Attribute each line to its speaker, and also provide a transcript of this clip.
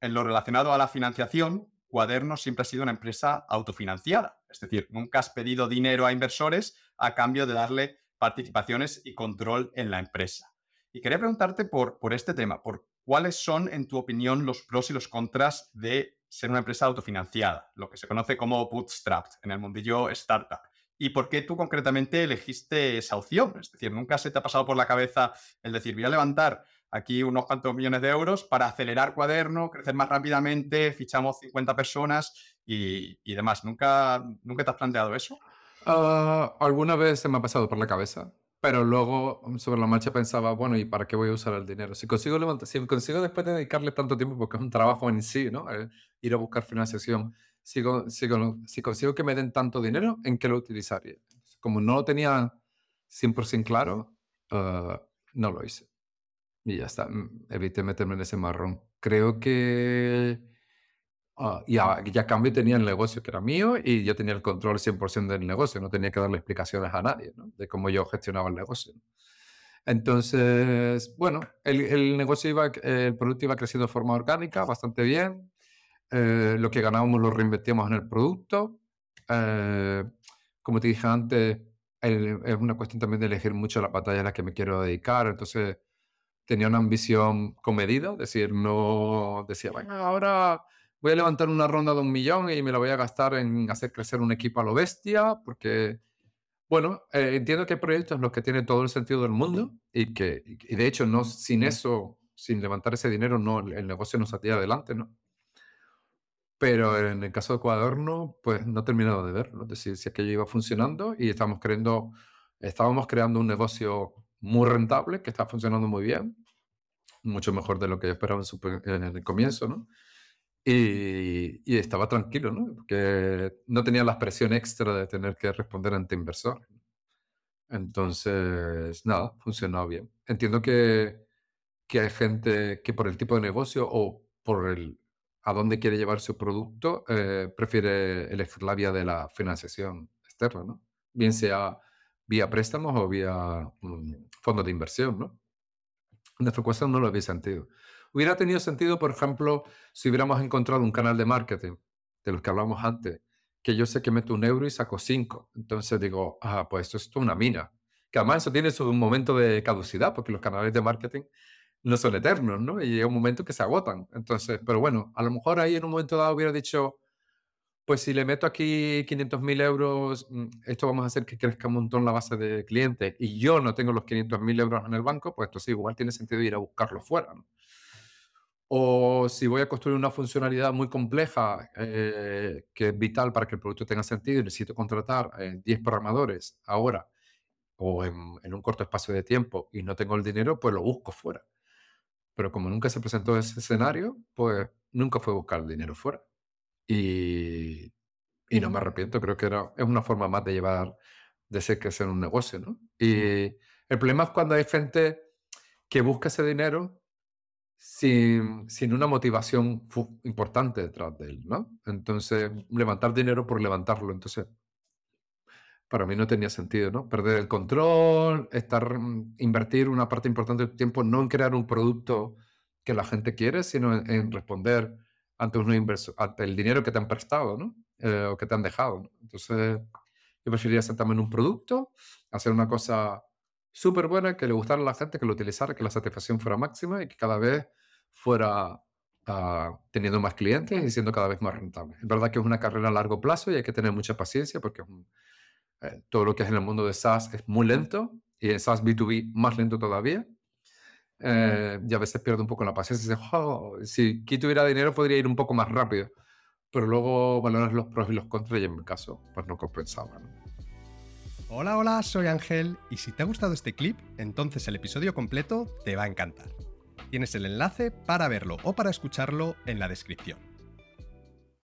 Speaker 1: en lo relacionado a la financiación, Cuaderno siempre ha sido una empresa autofinanciada. Es decir, nunca has pedido dinero a inversores a cambio de darle participaciones y control en la empresa. Y quería preguntarte por, por este tema, por cuáles son, en tu opinión, los pros y los contras de ser una empresa autofinanciada, lo que se conoce como bootstrapped en el mundillo startup. ¿Y por qué tú concretamente elegiste esa opción? Es decir, ¿nunca se te ha pasado por la cabeza el decir, voy a levantar aquí unos cuantos millones de euros para acelerar cuaderno, crecer más rápidamente, fichamos 50 personas y, demás? ¿Nunca, ¿Nunca te has planteado eso?
Speaker 2: Ah, alguna vez se me ha pasado por la cabeza, pero luego sobre la marcha pensaba, bueno, ¿y para qué voy a usar el dinero? Si consigo levantar, si consigo después de dedicarle tanto tiempo, porque es un trabajo en sí, ¿no? Eh, ir a buscar financiación si, si, consigo que me den tanto dinero, ¿en qué lo utilizaría? Como no lo tenía 100% claro, uh, no lo hice. Y ya está, mm, evité meterme en ese marrón. Creo que uh, ya, ya cambio tenía el negocio que era mío y yo tenía el control 100% del negocio, no tenía que darle explicaciones a nadie ¿no? de cómo yo gestionaba el negocio. Entonces, bueno, el, el, negocio iba, el producto iba creciendo de forma orgánica, bastante bien. Eh, lo que ganábamos lo reinvertíamos en el producto. Eh, como te dije antes, es una cuestión también de elegir mucho la batalla a la que me quiero dedicar. Entonces, tenía una ambición comedida, es decir, no decía, bueno, ahora voy a levantar una ronda de un millón y me la voy a gastar en hacer crecer un equipo a lo bestia, porque, bueno, eh, entiendo que hay proyectos en los que tiene todo el sentido del mundo y que, y de hecho, no, sin eso, sin levantar ese dinero, no, el negocio no salía adelante, ¿no? Pero en el caso de Cuaderno, pues no he terminado de verlo. Es decir, si aquello iba funcionando y estábamos creando, estábamos creando un negocio muy rentable que está funcionando muy bien, mucho mejor de lo que yo esperaba en, el comienzo, ¿no? Y, estaba tranquilo, ¿no? Porque no tenía la presión extra de tener que responder ante inversor. Entonces, nada, funcionó bien. Entiendo que, que hay gente que por el tipo de negocio o por el, a dónde quiere llevar su producto, eh, prefiere elegir la vía de la financiación externa, ¿no? Bien sea vía préstamos o vía mm, fondos de inversión, ¿no? Nuestro caso no lo había sentido. Hubiera tenido sentido, por ejemplo, si hubiéramos encontrado un canal de marketing, de los que hablamos antes, que yo sé que meto un euro y saco cinco. Entonces digo, ah, pues esto es una mina. Que además eso tiene su momento de caducidad, porque los canales de marketing no son eternos, ¿no? Y llega un momento que se agotan. Entonces, pero bueno, a lo mejor ahí en un momento dado hubiera dicho, pues si le meto aquí 500 mil euros, mm, esto vamos a hacer que crezca un montón la base de clientes y yo no tengo los 500 mil euros en el banco, pues entonces igual tiene sentido ir a buscarlo fuera. O si voy a construir una funcionalidad muy compleja eh, que es vital para que el producto tenga sentido y necesito contratar 10 programadores ahora o en, en un corto espacio de tiempo y no tengo el dinero, pues lo busco fuera. Pero como nunca se presentó ese escenario, pues nunca fue buscar el dinero fuera. Y, y no me arrepiento, creo que era, es una forma más de llevar, de ser que ser un negocio, ¿no? Y el problema es cuando hay gente que busca ese dinero sin, sin una motivación importante detrás de él, ¿no? Entonces, levantar dinero por levantarlo. Entonces, para mí no tenía sentido, ¿no? Perder el control, estar, mm, invertir una parte importante de tu tiempo no en crear un producto que la gente quiere, sino en, responder ante un inversor, ante el dinero que te han prestado, ¿no? Eh, o que te han dejado. Entonces, yo preferiría sentarme en un producto, hacer una cosa súper buena, que le gustara a la gente, que lo utilizara, que la satisfacción fuera máxima y que cada vez fuera ah, teniendo más clientes y siendo cada vez más rentable. Es verdad que es una carrera a largo plazo y hay que tener mucha paciencia porque es un, eh, todo lo que es en el mundo de SaaS es muy lento y en SaaS B2B más lento todavía. Eh, y a veces pierdo un poco la paciencia. si aquí tuviera dinero podría ir un poco más rápido, pero luego valoras los pros y los contras y en mi caso pues no compensaba.
Speaker 3: Hola, hola, soy Ángel y si te ha gustado este clip, entonces el episodio completo te va a encantar. Tienes el enlace para verlo o para escucharlo en la descripción.